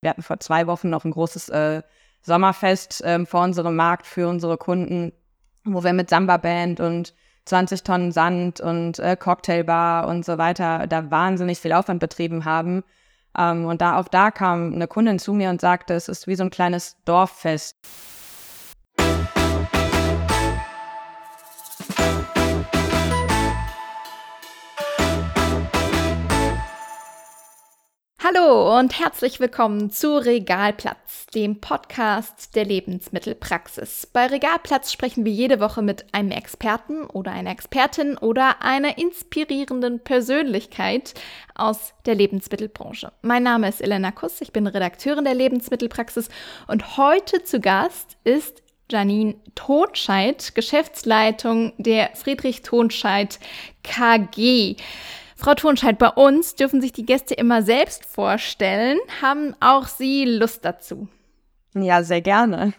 Wir hatten vor zwei Wochen noch ein großes äh, Sommerfest äh, vor unserem Markt für unsere Kunden, wo wir mit Samba-Band und 20 Tonnen Sand und äh, Cocktailbar und so weiter da wahnsinnig viel Aufwand betrieben haben. Ähm, und da auch da kam eine Kundin zu mir und sagte, es ist wie so ein kleines Dorffest. Hallo und herzlich willkommen zu Regalplatz, dem Podcast der Lebensmittelpraxis. Bei Regalplatz sprechen wir jede Woche mit einem Experten oder einer Expertin oder einer inspirierenden Persönlichkeit aus der Lebensmittelbranche. Mein Name ist Elena Kuss, ich bin Redakteurin der Lebensmittelpraxis und heute zu Gast ist Janine Tonscheid, Geschäftsleitung der Friedrich Tonscheid KG. Frau Tonscheid, bei uns dürfen sich die Gäste immer selbst vorstellen. Haben auch Sie Lust dazu? Ja, sehr gerne.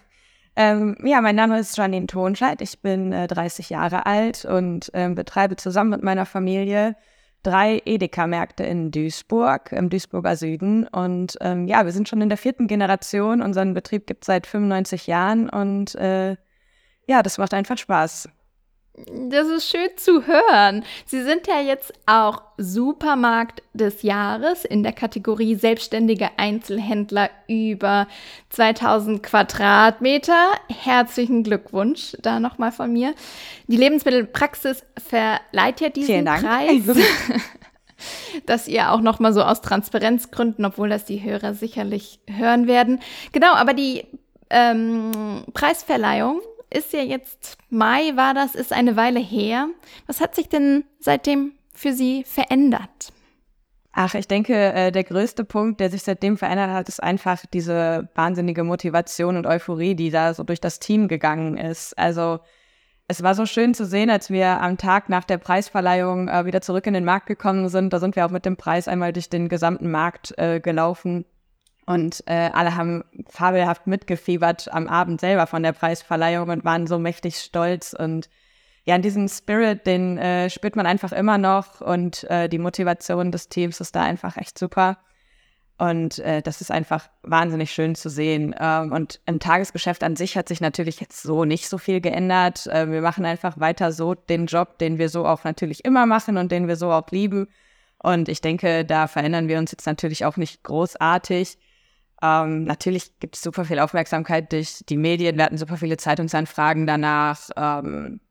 Ähm, ja, mein Name ist Janine Tonscheid. Ich bin äh, 30 Jahre alt und äh, betreibe zusammen mit meiner Familie drei Edeka-Märkte in Duisburg, im Duisburger Süden. Und ähm, ja, wir sind schon in der vierten Generation. Unseren Betrieb gibt es seit 95 Jahren und äh, ja, das macht einfach Spaß. Das ist schön zu hören. Sie sind ja jetzt auch Supermarkt des Jahres in der Kategorie selbstständige Einzelhändler über 2000 Quadratmeter. Herzlichen Glückwunsch da nochmal von mir. Die Lebensmittelpraxis verleiht ja diesen Preis. dass ihr auch nochmal so aus Transparenzgründen, obwohl das die Hörer sicherlich hören werden. Genau, aber die ähm, Preisverleihung ist ja jetzt Mai, war das, ist eine Weile her. Was hat sich denn seitdem für Sie verändert? Ach, ich denke, äh, der größte Punkt, der sich seitdem verändert hat, ist einfach diese wahnsinnige Motivation und Euphorie, die da so durch das Team gegangen ist. Also es war so schön zu sehen, als wir am Tag nach der Preisverleihung äh, wieder zurück in den Markt gekommen sind. Da sind wir auch mit dem Preis einmal durch den gesamten Markt äh, gelaufen. Und äh, alle haben fabelhaft mitgefiebert am Abend selber von der Preisverleihung und waren so mächtig stolz. Und ja, in diesem Spirit, den äh, spürt man einfach immer noch. Und äh, die Motivation des Teams ist da einfach echt super. Und äh, das ist einfach wahnsinnig schön zu sehen. Ähm, und im Tagesgeschäft an sich hat sich natürlich jetzt so nicht so viel geändert. Äh, wir machen einfach weiter so den Job, den wir so auch natürlich immer machen und den wir so auch lieben. Und ich denke, da verändern wir uns jetzt natürlich auch nicht großartig. Ähm, natürlich gibt es super viel Aufmerksamkeit durch die Medien. Wir hatten super viele Zeitungsanfragen danach, ähm,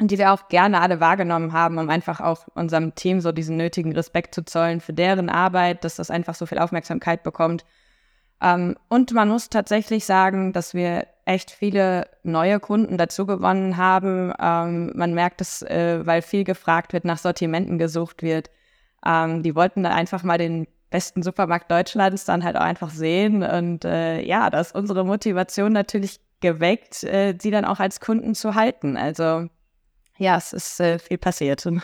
die wir auch gerne alle wahrgenommen haben, um einfach auch unserem Team so diesen nötigen Respekt zu zollen für deren Arbeit, dass das einfach so viel Aufmerksamkeit bekommt. Ähm, und man muss tatsächlich sagen, dass wir echt viele neue Kunden dazu gewonnen haben. Ähm, man merkt es, äh, weil viel gefragt wird, nach Sortimenten gesucht wird. Ähm, die wollten da einfach mal den besten Supermarkt Deutschlands dann halt auch einfach sehen. Und äh, ja, da ist unsere Motivation natürlich geweckt, äh, sie dann auch als Kunden zu halten. Also ja, es ist äh, viel passiert.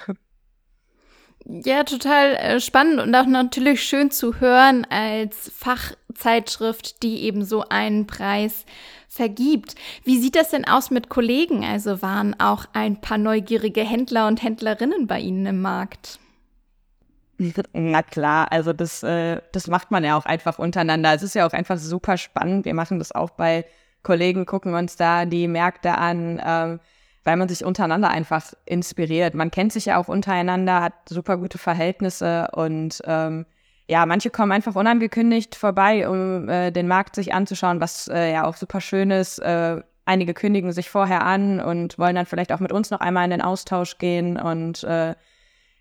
Ja, total äh, spannend und auch natürlich schön zu hören als Fachzeitschrift, die eben so einen Preis vergibt. Wie sieht das denn aus mit Kollegen? Also waren auch ein paar neugierige Händler und Händlerinnen bei Ihnen im Markt? Na klar, also das, äh, das macht man ja auch einfach untereinander. Es ist ja auch einfach super spannend. Wir machen das auch bei Kollegen, gucken uns da die Märkte an, ähm, weil man sich untereinander einfach inspiriert. Man kennt sich ja auch untereinander, hat super gute Verhältnisse und ähm, ja, manche kommen einfach unangekündigt vorbei, um äh, den Markt sich anzuschauen, was äh, ja auch super schön ist. Äh, einige kündigen sich vorher an und wollen dann vielleicht auch mit uns noch einmal in den Austausch gehen und äh,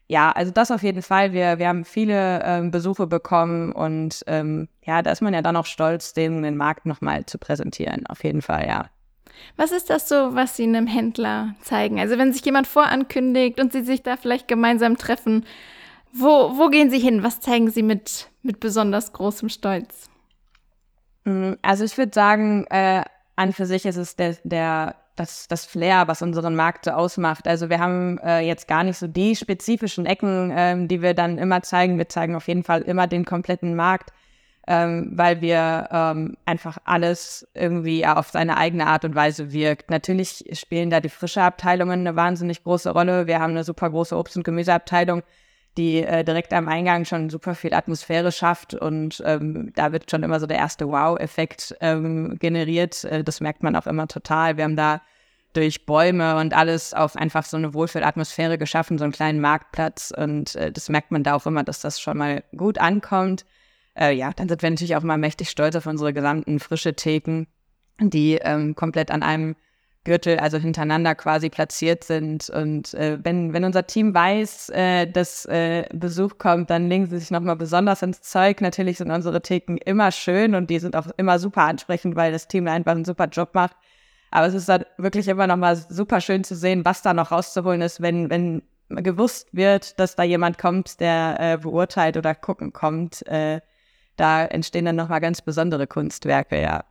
ja, also das auf jeden Fall. Wir, wir haben viele ähm, Besuche bekommen und ähm, ja, da ist man ja dann auch stolz, den, den Markt nochmal zu präsentieren. Auf jeden Fall, ja. Was ist das so, was Sie einem Händler zeigen? Also wenn sich jemand vorankündigt und Sie sich da vielleicht gemeinsam treffen, wo, wo gehen Sie hin? Was zeigen Sie mit, mit besonders großem Stolz? Mm, also ich würde sagen, äh, an für sich ist es der, der das, das Flair, was unseren Markt so ausmacht. Also wir haben äh, jetzt gar nicht so die spezifischen Ecken, ähm, die wir dann immer zeigen. Wir zeigen auf jeden Fall immer den kompletten Markt, ähm, weil wir ähm, einfach alles irgendwie auf seine eigene Art und Weise wirkt. Natürlich spielen da die frische Abteilungen eine wahnsinnig große Rolle. Wir haben eine super große Obst- und Gemüseabteilung, die äh, direkt am Eingang schon super viel Atmosphäre schafft und ähm, da wird schon immer so der erste Wow-Effekt ähm, generiert. Äh, das merkt man auch immer total. Wir haben da durch Bäume und alles auf einfach so eine Wohlfühlatmosphäre geschaffen, so einen kleinen Marktplatz und äh, das merkt man da auch immer, dass das schon mal gut ankommt. Äh, ja, dann sind wir natürlich auch mal mächtig stolz auf unsere gesamten frische Theken, die ähm, komplett an einem Gürtel, also hintereinander quasi platziert sind. Und äh, wenn, wenn unser Team weiß, äh, dass äh, Besuch kommt, dann legen sie sich nochmal besonders ins Zeug. Natürlich sind unsere Theken immer schön und die sind auch immer super ansprechend, weil das Team einfach einen super Job macht. Aber es ist dann wirklich immer nochmal super schön zu sehen, was da noch rauszuholen ist, wenn, wenn gewusst wird, dass da jemand kommt, der äh, beurteilt oder gucken kommt. Äh, da entstehen dann nochmal ganz besondere Kunstwerke, ja.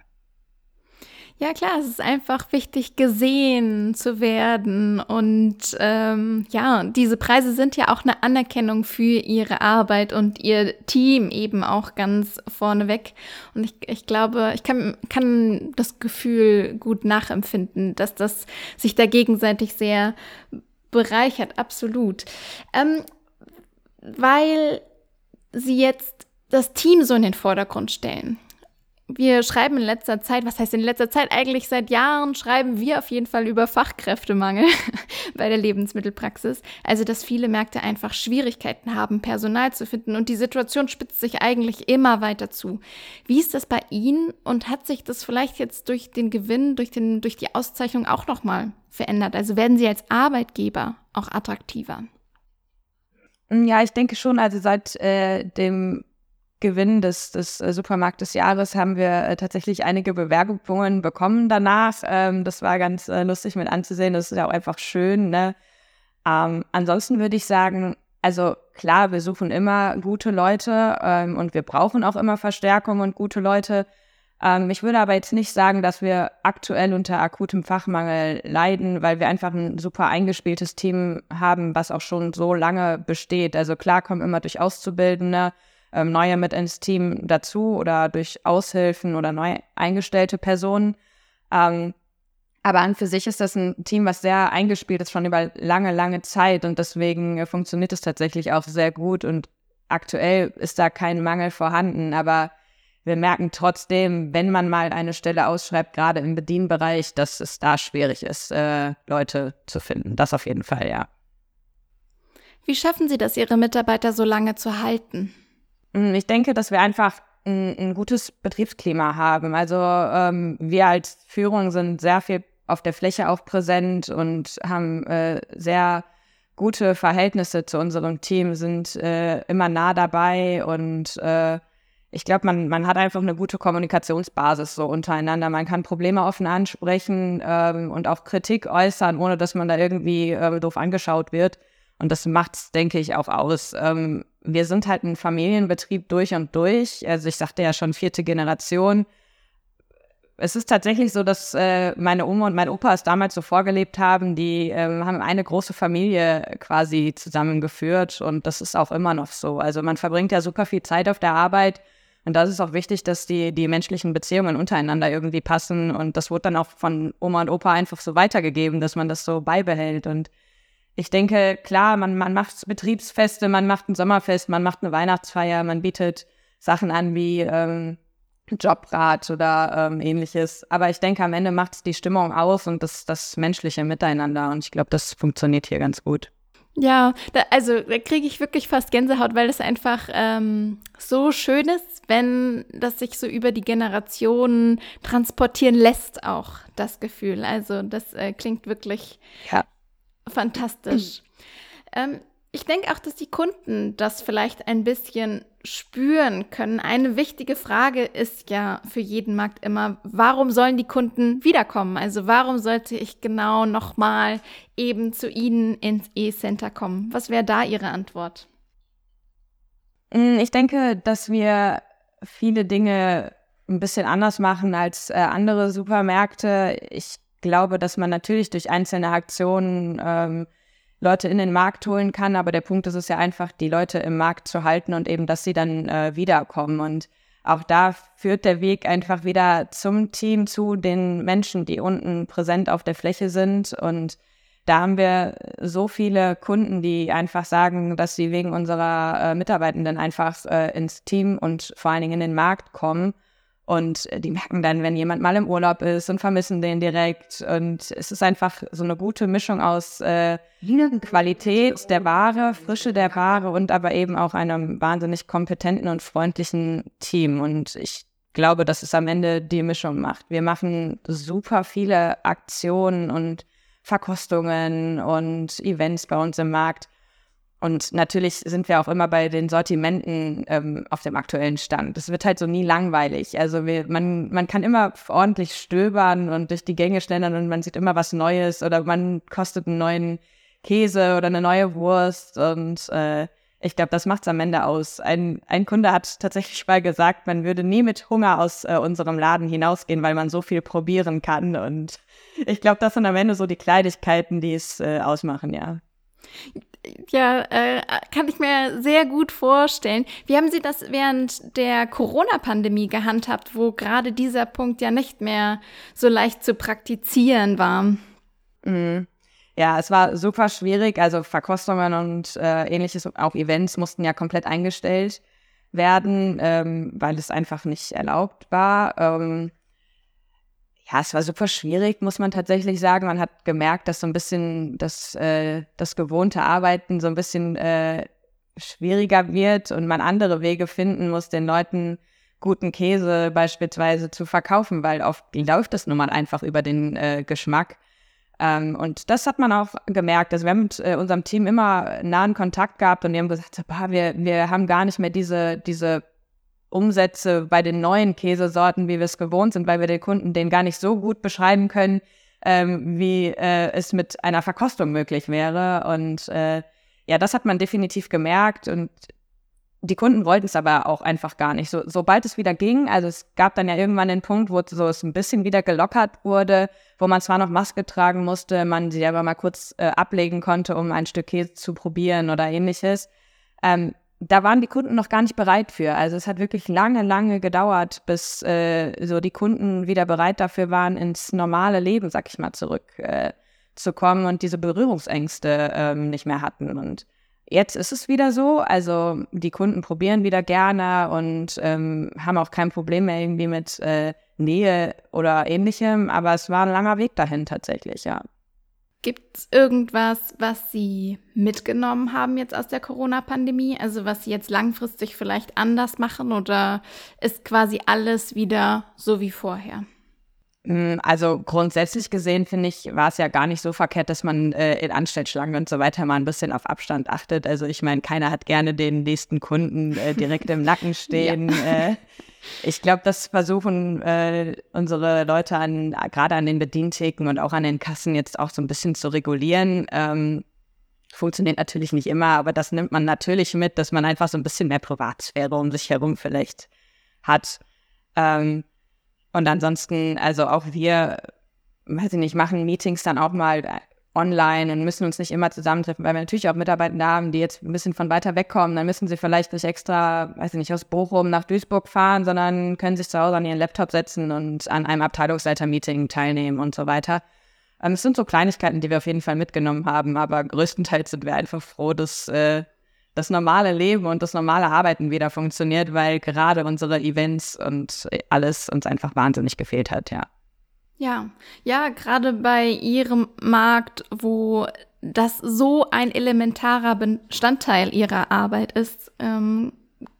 Ja, klar, es ist einfach wichtig, gesehen zu werden. Und ähm, ja, diese Preise sind ja auch eine Anerkennung für ihre Arbeit und ihr Team eben auch ganz vorneweg. Und ich, ich glaube, ich kann, kann das Gefühl gut nachempfinden, dass das sich da gegenseitig sehr bereichert, absolut. Ähm, weil sie jetzt das Team so in den Vordergrund stellen wir schreiben in letzter Zeit, was heißt in letzter Zeit? Eigentlich seit Jahren schreiben wir auf jeden Fall über Fachkräftemangel bei der Lebensmittelpraxis. Also, dass viele Märkte einfach Schwierigkeiten haben, Personal zu finden und die Situation spitzt sich eigentlich immer weiter zu. Wie ist das bei Ihnen und hat sich das vielleicht jetzt durch den Gewinn, durch, den, durch die Auszeichnung auch nochmal verändert? Also werden Sie als Arbeitgeber auch attraktiver? Ja, ich denke schon. Also seit äh, dem Gewinn des, des äh, Supermarkt des Jahres haben wir äh, tatsächlich einige Bewerbungen bekommen danach. Ähm, das war ganz äh, lustig mit anzusehen. Das ist ja auch einfach schön. Ne? Ähm, ansonsten würde ich sagen, also klar, wir suchen immer gute Leute ähm, und wir brauchen auch immer Verstärkung und gute Leute. Ähm, ich würde aber jetzt nicht sagen, dass wir aktuell unter akutem Fachmangel leiden, weil wir einfach ein super eingespieltes Team haben, was auch schon so lange besteht. Also klar kommen immer durch Auszubildende ähm, neue mit ins Team dazu oder durch Aushilfen oder neu eingestellte Personen. Ähm, aber an für sich ist das ein Team, was sehr eingespielt ist, schon über lange, lange Zeit und deswegen äh, funktioniert es tatsächlich auch sehr gut und aktuell ist da kein Mangel vorhanden, aber wir merken trotzdem, wenn man mal eine Stelle ausschreibt, gerade im Bedienbereich, dass es da schwierig ist, äh, Leute zu finden. Das auf jeden Fall, ja. Wie schaffen Sie das, Ihre Mitarbeiter so lange zu halten? Hm, ich denke, dass wir einfach ein, ein gutes Betriebsklima haben. Also ähm, wir als Führung sind sehr viel auf der Fläche auch präsent und haben äh, sehr gute Verhältnisse zu unserem Team, sind äh, immer nah dabei und äh, ich glaube, man, man hat einfach eine gute Kommunikationsbasis so untereinander. Man kann Probleme offen ansprechen ähm, und auch Kritik äußern, ohne dass man da irgendwie äh, doof angeschaut wird. Und das macht es, denke ich, auch aus. Ähm, wir sind halt ein Familienbetrieb durch und durch. Also ich sagte ja schon vierte Generation. Es ist tatsächlich so, dass äh, meine Oma und mein Opa es damals so vorgelebt haben. Die äh, haben eine große Familie quasi zusammengeführt und das ist auch immer noch so. Also man verbringt ja super viel Zeit auf der Arbeit und das ist auch wichtig, dass die, die menschlichen Beziehungen untereinander irgendwie passen und das wurde dann auch von Oma und Opa einfach so weitergegeben, dass man das so beibehält und ich denke, klar, man, man macht Betriebsfeste, man macht ein Sommerfest, man macht eine Weihnachtsfeier, man bietet Sachen an wie ähm, Jobrat oder ähm, ähnliches. Aber ich denke, am Ende macht es die Stimmung aus und das, das menschliche Miteinander. Und ich glaube, das funktioniert hier ganz gut. Ja, da, also da kriege ich wirklich fast Gänsehaut, weil es einfach ähm, so schön ist, wenn das sich so über die Generationen transportieren lässt, auch das Gefühl. Also das äh, klingt wirklich ja. Fantastisch. ähm, ich denke auch, dass die Kunden das vielleicht ein bisschen spüren können. Eine wichtige Frage ist ja für jeden Markt immer, warum sollen die Kunden wiederkommen? Also warum sollte ich genau nochmal eben zu Ihnen ins E-Center kommen? Was wäre da Ihre Antwort? Mm, ich denke, dass wir viele Dinge ein bisschen anders machen als äh, andere Supermärkte. Ich glaube, dass man natürlich durch einzelne Aktionen ähm, Leute in den Markt holen kann, aber der Punkt ist es ja einfach, die Leute im Markt zu halten und eben, dass sie dann äh, wiederkommen. Und auch da führt der Weg einfach wieder zum Team, zu den Menschen, die unten präsent auf der Fläche sind. Und da haben wir so viele Kunden, die einfach sagen, dass sie wegen unserer äh, Mitarbeitenden einfach äh, ins Team und vor allen Dingen in den Markt kommen. Und die merken dann, wenn jemand mal im Urlaub ist und vermissen den direkt. Und es ist einfach so eine gute Mischung aus äh, Qualität der Ware, Frische der Ware und aber eben auch einem wahnsinnig kompetenten und freundlichen Team. Und ich glaube, dass es am Ende die Mischung macht. Wir machen super viele Aktionen und Verkostungen und Events bei uns im Markt. Und natürlich sind wir auch immer bei den Sortimenten ähm, auf dem aktuellen Stand. Es wird halt so nie langweilig. Also wir, man, man kann immer ordentlich stöbern und durch die Gänge schlendern und man sieht immer was Neues oder man kostet einen neuen Käse oder eine neue Wurst und äh, ich glaube, das macht es am Ende aus. Ein, ein Kunde hat tatsächlich mal gesagt, man würde nie mit Hunger aus äh, unserem Laden hinausgehen, weil man so viel probieren kann. Und ich glaube, das sind am Ende so die Kleinigkeiten, die es äh, ausmachen, ja. Ja, äh, kann ich mir sehr gut vorstellen. Wie haben Sie das während der Corona-Pandemie gehandhabt, wo gerade dieser Punkt ja nicht mehr so leicht zu praktizieren war? Mhm. Ja, es war super schwierig. Also Verkostungen und äh, ähnliches, auch Events mussten ja komplett eingestellt werden, ähm, weil es einfach nicht erlaubt war. Ähm, ja, es war super schwierig, muss man tatsächlich sagen. Man hat gemerkt, dass so ein bisschen das, äh, das gewohnte Arbeiten so ein bisschen äh, schwieriger wird und man andere Wege finden muss, den Leuten guten Käse beispielsweise zu verkaufen, weil oft läuft das nun mal einfach über den äh, Geschmack. Ähm, und das hat man auch gemerkt. Also wir haben mit äh, unserem Team immer nahen Kontakt gehabt und die haben gesagt, wir, wir haben gar nicht mehr diese, diese Umsätze bei den neuen Käsesorten, wie wir es gewohnt sind, weil wir den Kunden den gar nicht so gut beschreiben können, ähm, wie äh, es mit einer Verkostung möglich wäre. Und äh, ja, das hat man definitiv gemerkt. Und die Kunden wollten es aber auch einfach gar nicht. So, sobald es wieder ging, also es gab dann ja irgendwann den Punkt, wo so es ein bisschen wieder gelockert wurde, wo man zwar noch Maske tragen musste, man sie aber mal kurz äh, ablegen konnte, um ein Stück Käse zu probieren oder ähnliches. Ähm, da waren die Kunden noch gar nicht bereit für. Also es hat wirklich lange, lange gedauert, bis äh, so die Kunden wieder bereit dafür waren, ins normale Leben, sag ich mal, zurückzukommen äh, und diese Berührungsängste ähm, nicht mehr hatten. Und Jetzt ist es wieder so, also die Kunden probieren wieder gerne und ähm, haben auch kein Problem mehr irgendwie mit äh, Nähe oder ähnlichem, aber es war ein langer Weg dahin tatsächlich, ja. Gibt es irgendwas, was Sie mitgenommen haben jetzt aus der Corona-Pandemie? Also was Sie jetzt langfristig vielleicht anders machen oder ist quasi alles wieder so wie vorher? Hm, also grundsätzlich gesehen finde ich, war es ja gar nicht so verkehrt, dass man äh, in Anstellschlangen und so weiter mal ein bisschen auf Abstand achtet. Also ich meine, keiner hat gerne den nächsten Kunden äh, direkt im Nacken stehen. ja. äh, ich glaube, das versuchen äh, unsere Leute an, gerade an den Bedientheken und auch an den Kassen jetzt auch so ein bisschen zu regulieren. Ähm, funktioniert natürlich nicht immer, aber das nimmt man natürlich mit, dass man einfach so ein bisschen mehr Privatsphäre um sich herum vielleicht hat. Ähm, und ansonsten, also auch wir, weiß ich nicht, machen Meetings dann auch mal online und müssen uns nicht immer zusammentreffen, weil wir natürlich auch Mitarbeiter haben, die jetzt ein bisschen von weiter wegkommen. Dann müssen sie vielleicht nicht extra, weiß ich nicht, aus Bochum nach Duisburg fahren, sondern können sich zu Hause an ihren Laptop setzen und an einem Abteilungsleiter-Meeting teilnehmen und so weiter. Ähm, es sind so Kleinigkeiten, die wir auf jeden Fall mitgenommen haben, aber größtenteils sind wir einfach froh, dass äh, das normale Leben und das normale Arbeiten wieder funktioniert, weil gerade unsere Events und alles uns einfach wahnsinnig gefehlt hat, ja. Ja, ja, gerade bei Ihrem Markt, wo das so ein elementarer Bestandteil Ihrer Arbeit ist, ähm,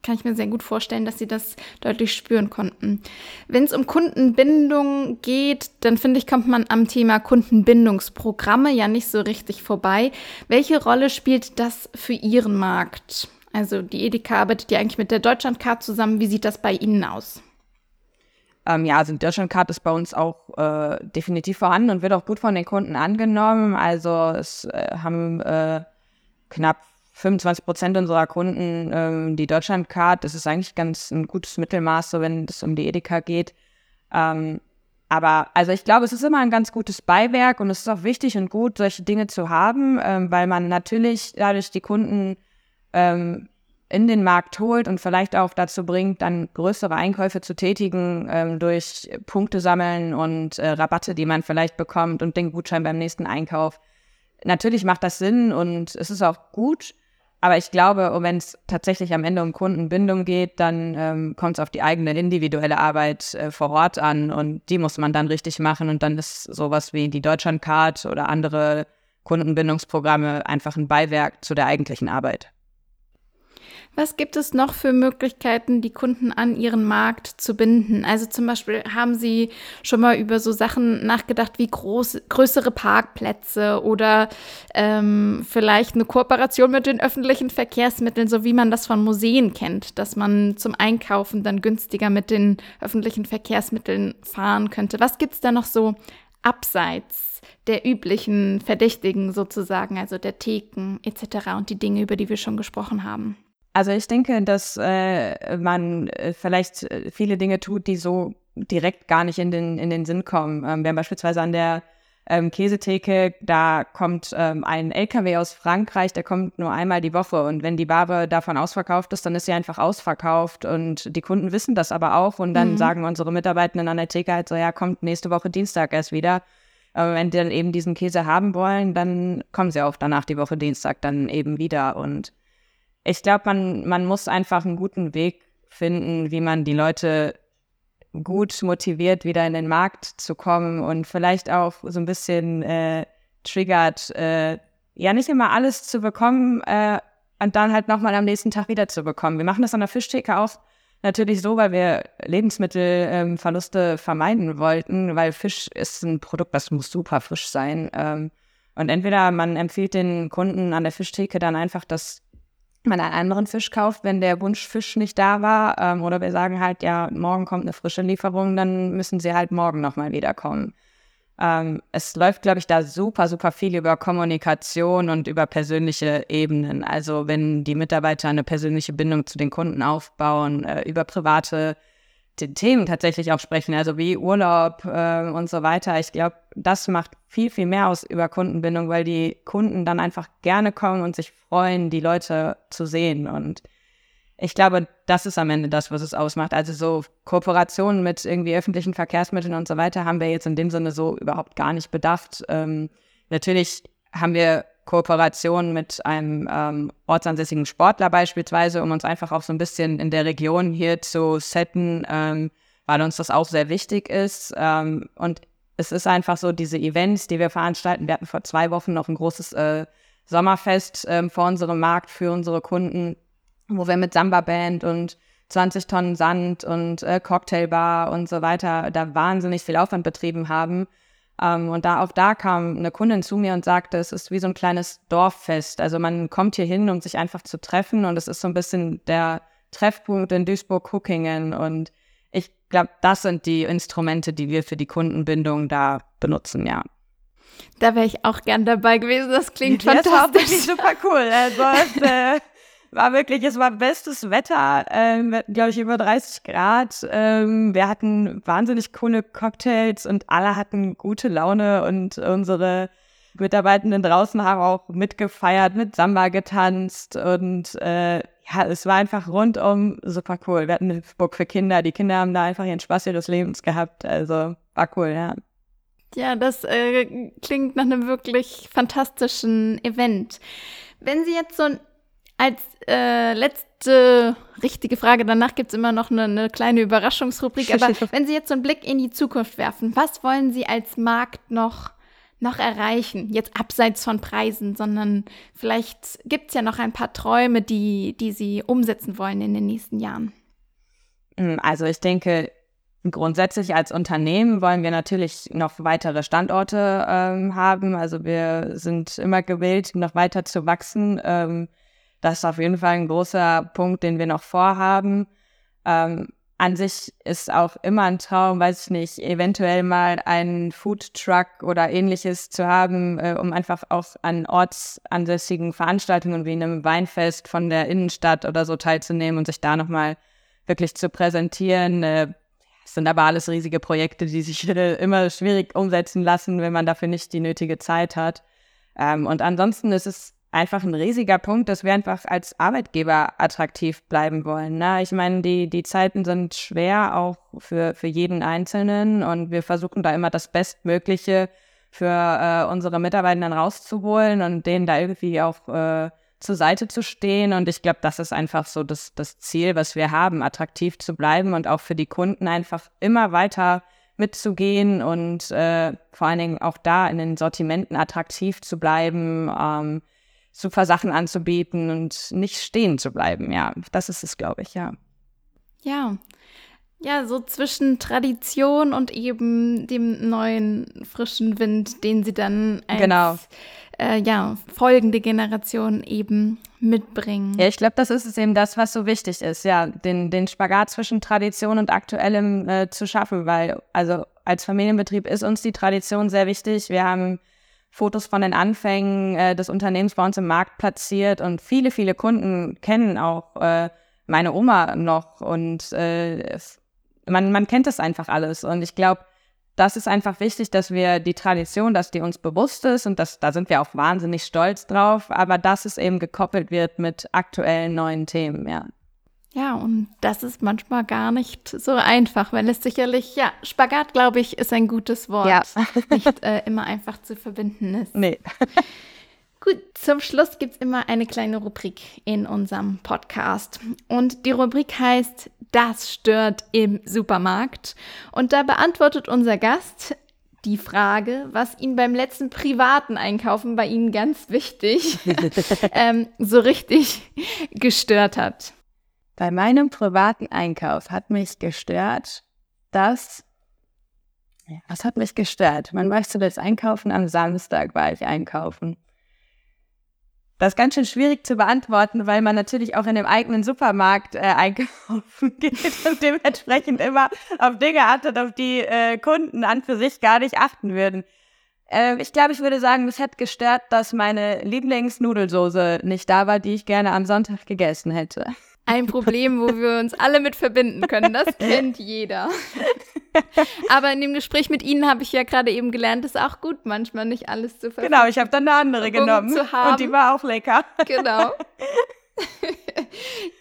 kann ich mir sehr gut vorstellen, dass sie das deutlich spüren konnten. Wenn es um Kundenbindung geht, dann finde ich, kommt man am Thema Kundenbindungsprogramme ja nicht so richtig vorbei. Welche Rolle spielt das für Ihren Markt? Also die Edeka arbeitet ja eigentlich mit der Deutschlandcard zusammen. Wie sieht das bei Ihnen aus? Ähm, ja, also die Deutschlandcard ist bei uns auch äh, definitiv vorhanden und wird auch gut von den Kunden angenommen. Also es äh, haben äh, knapp 25 Prozent unserer Kunden ähm, die Deutschlandcard. Das ist eigentlich ganz ein gutes Mittelmaß, so wenn es um die Edeka geht. Ähm, aber also ich glaube, es ist immer ein ganz gutes Beiwerk und es ist auch wichtig und gut, solche Dinge zu haben, ähm, weil man natürlich dadurch die Kunden ähm, in den Markt holt und vielleicht auch dazu bringt, dann größere Einkäufe zu tätigen ähm, durch Punkte sammeln und äh, Rabatte, die man vielleicht bekommt und den Gutschein beim nächsten Einkauf natürlich macht das Sinn und es ist auch gut. Aber ich glaube, wenn es tatsächlich am Ende um Kundenbindung geht, dann ähm, kommt es auf die eigene individuelle Arbeit äh, vor Ort an und die muss man dann richtig machen und dann ist sowas wie die Deutschlandcard oder andere Kundenbindungsprogramme einfach ein Beiwerk zu der eigentlichen Arbeit. Was gibt es noch für Möglichkeiten, die Kunden an ihren Markt zu binden? Also zum Beispiel haben Sie schon mal über so Sachen nachgedacht wie groß, größere Parkplätze oder ähm, vielleicht eine Kooperation mit den öffentlichen Verkehrsmitteln, so wie man das von Museen kennt, dass man zum Einkaufen dann günstiger mit den öffentlichen Verkehrsmitteln fahren könnte. Was gibt es da noch so abseits der üblichen Verdächtigen sozusagen, also der Theken etc. und die Dinge, über die wir schon gesprochen haben? Also ich denke, dass äh, man äh, vielleicht äh, viele Dinge tut, die so direkt gar nicht in den, in den Sinn kommen. Ähm, wir haben beispielsweise an der ähm, Käsetheke, da kommt ähm, ein LKW aus Frankreich, der kommt nur einmal die Woche und wenn die Ware davon ausverkauft ist, dann ist sie einfach ausverkauft und die Kunden wissen das aber auch und dann mhm. sagen unsere Mitarbeitenden an der Theke halt so, ja, kommt nächste Woche Dienstag erst wieder. Aber wenn die dann eben diesen Käse haben wollen, dann kommen sie auch danach die Woche Dienstag dann eben wieder und ich glaube, man, man muss einfach einen guten Weg finden, wie man die Leute gut motiviert, wieder in den Markt zu kommen und vielleicht auch so ein bisschen äh, triggert, äh, ja nicht immer alles zu bekommen äh, und dann halt nochmal am nächsten Tag wieder zu bekommen. Wir machen das an der Fischtheke auch natürlich so, weil wir Lebensmittelverluste ähm, vermeiden wollten, weil Fisch ist ein Produkt, das muss super frisch sein. Ähm, und entweder man empfiehlt den Kunden an der Fischtheke dann einfach das man einen anderen Fisch kauft, wenn der Wunschfisch nicht da war. Ähm, oder wir sagen halt, ja, morgen kommt eine frische Lieferung, dann müssen sie halt morgen nochmal wiederkommen. Ähm, es läuft, glaube ich, da super, super viel über Kommunikation und über persönliche Ebenen. Also wenn die Mitarbeiter eine persönliche Bindung zu den Kunden aufbauen, äh, über private Themen tatsächlich auch sprechen, also wie Urlaub äh, und so weiter. Ich glaube, das macht viel, viel mehr aus über Kundenbindung, weil die Kunden dann einfach gerne kommen und sich freuen, die Leute zu sehen. Und ich glaube, das ist am Ende das, was es ausmacht. Also so Kooperationen mit irgendwie öffentlichen Verkehrsmitteln und so weiter haben wir jetzt in dem Sinne so überhaupt gar nicht bedacht. Ähm, natürlich haben wir Kooperation mit einem ähm, ortsansässigen Sportler beispielsweise, um uns einfach auch so ein bisschen in der Region hier zu setten, ähm, weil uns das auch sehr wichtig ist. Ähm, und es ist einfach so, diese Events, die wir veranstalten, wir hatten vor zwei Wochen noch ein großes äh, Sommerfest ähm, vor unserem Markt für unsere Kunden, wo wir mit Samba-Band und 20 Tonnen Sand und äh, Cocktailbar und so weiter da wahnsinnig viel Aufwand betrieben haben ähm, und da auch da kam eine Kundin zu mir und sagte, es ist wie so ein kleines Dorffest. Also man kommt hier hin, um sich einfach zu treffen und es ist so ein bisschen der Treffpunkt in Duisburg-Kuckingen und ich glaube, das sind die Instrumente, die wir für die Kundenbindung da benutzen, ja. Da wäre ich auch gern dabei gewesen. Das klingt ja, fantastisch. Das wirklich super cool. Also, äh, war wirklich, es war bestes Wetter, ähm, glaube ich, über 30 Grad. Ähm, wir hatten wahnsinnig coole Cocktails und alle hatten gute Laune und unsere Mitarbeitenden draußen haben auch mitgefeiert, mit Samba getanzt und äh, ja, es war einfach rundum super cool. Wir hatten eine Burg für Kinder, die Kinder haben da einfach ihren Spaß ihres Lebens gehabt, also war cool, ja. Ja, das äh, klingt nach einem wirklich fantastischen Event. Wenn Sie jetzt so ein als äh, letzte richtige Frage, danach gibt es immer noch eine, eine, kleine Überraschungsrubrik, aber wenn Sie jetzt so einen Blick in die Zukunft werfen, was wollen Sie als Markt noch, noch erreichen? Jetzt abseits von Preisen, sondern vielleicht gibt es ja noch ein paar Träume, die, die Sie umsetzen wollen in den nächsten Jahren. Hm, also ich denke, Grundsätzlich als Unternehmen wollen wir natürlich noch weitere Standorte ähm, haben. Also wir sind immer gewillt, noch weiter zu wachsen. Ähm, das ist auf jeden Fall ein großer Punkt, den wir noch vorhaben. Ähm, an sich ist auch immer ein Traum, weiß ich nicht, eventuell mal einen Food Truck oder ähnliches zu haben, äh, um einfach auch an ortsansässigen Veranstaltungen wie einem Weinfest von der Innenstadt oder so teilzunehmen und sich da nochmal wirklich zu präsentieren. Äh, es sind aber alles riesige Projekte, die sich äh, immer schwierig umsetzen lassen, wenn man dafür nicht die nötige Zeit hat. Ähm, und ansonsten ist es einfach ein riesiger Punkt, dass wir einfach als Arbeitgeber attraktiv bleiben wollen. Ne? Ich meine, die, die Zeiten sind schwer auch für, für jeden Einzelnen und wir versuchen da immer das Bestmögliche für äh, unsere Mitarbeitenden rauszuholen und denen da irgendwie auch äh, zur Seite zu stehen. Und ich glaube, das ist einfach so das, das Ziel, was wir haben, attraktiv zu bleiben und auch für die Kunden einfach immer weiter mitzugehen und äh, vor allen Dingen auch da in den Sortimenten attraktiv zu bleiben, ähm, super Sachen anzubieten und nicht stehen zu bleiben. Ja, das ist es, glaube ich, ja. Ja. Ja, so zwischen Tradition und eben dem neuen frischen Wind, den sie dann als genau. äh, ja, folgende Generation eben mitbringen. Ja, ich glaube, das ist es eben das, was so wichtig ist, ja, den, den Spagat zwischen Tradition und Aktuellem äh, zu schaffen, weil also als Familienbetrieb ist uns die Tradition sehr wichtig. Wir haben Fotos von den Anfängen äh, des Unternehmens bei uns im Markt platziert und viele, viele Kunden kennen auch äh, meine Oma noch und äh, man, man kennt das einfach alles. Und ich glaube, das ist einfach wichtig, dass wir die Tradition, dass die uns bewusst ist und das, da sind wir auch wahnsinnig stolz drauf, aber dass es eben gekoppelt wird mit aktuellen neuen Themen, ja. Ja, und das ist manchmal gar nicht so einfach, weil es sicherlich, ja, Spagat, glaube ich, ist ein gutes Wort. Ja. nicht äh, immer einfach zu verbinden ist. Nee. Gut, zum Schluss gibt es immer eine kleine Rubrik in unserem Podcast. Und die Rubrik heißt Das stört im Supermarkt. Und da beantwortet unser Gast die Frage, was ihn beim letzten privaten Einkaufen bei Ihnen ganz wichtig ähm, so richtig gestört hat. Bei meinem privaten Einkauf hat mich gestört, dass. Was hat mich gestört? Man weiß zuletzt einkaufen, am Samstag war ich einkaufen. Das ist ganz schön schwierig zu beantworten, weil man natürlich auch in dem eigenen Supermarkt äh, einkaufen geht und dementsprechend immer auf Dinge achtet, auf die äh, Kunden an für sich gar nicht achten würden. Äh, ich glaube, ich würde sagen, es hat gestört, dass meine Lieblingsnudelsoße nicht da war, die ich gerne am Sonntag gegessen hätte. Ein Problem, wo wir uns alle mit verbinden können. Das kennt jeder. Aber in dem Gespräch mit Ihnen habe ich ja gerade eben gelernt, ist auch gut, manchmal nicht alles zu verbinden. Genau, ich habe dann eine andere genommen. Und die war auch lecker. Genau.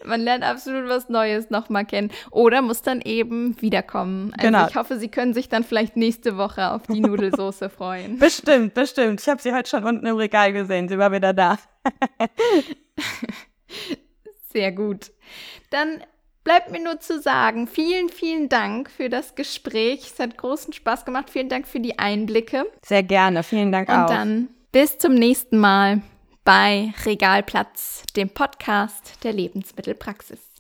Man lernt absolut was Neues nochmal kennen. Oder muss dann eben wiederkommen. Also Genau. ich hoffe, Sie können sich dann vielleicht nächste Woche auf die Nudelsoße freuen. Bestimmt, bestimmt. Ich habe sie heute schon unten im Regal gesehen. Sie war wieder da. Sehr gut. Dann bleibt mir nur zu sagen, vielen, vielen Dank für das Gespräch. Es hat großen Spaß gemacht. Vielen Dank für die Einblicke. Sehr gerne. Vielen Dank Und auch. dann bis zum nächsten Mal bei Regalplatz, dem Podcast der Lebensmittelpraxis.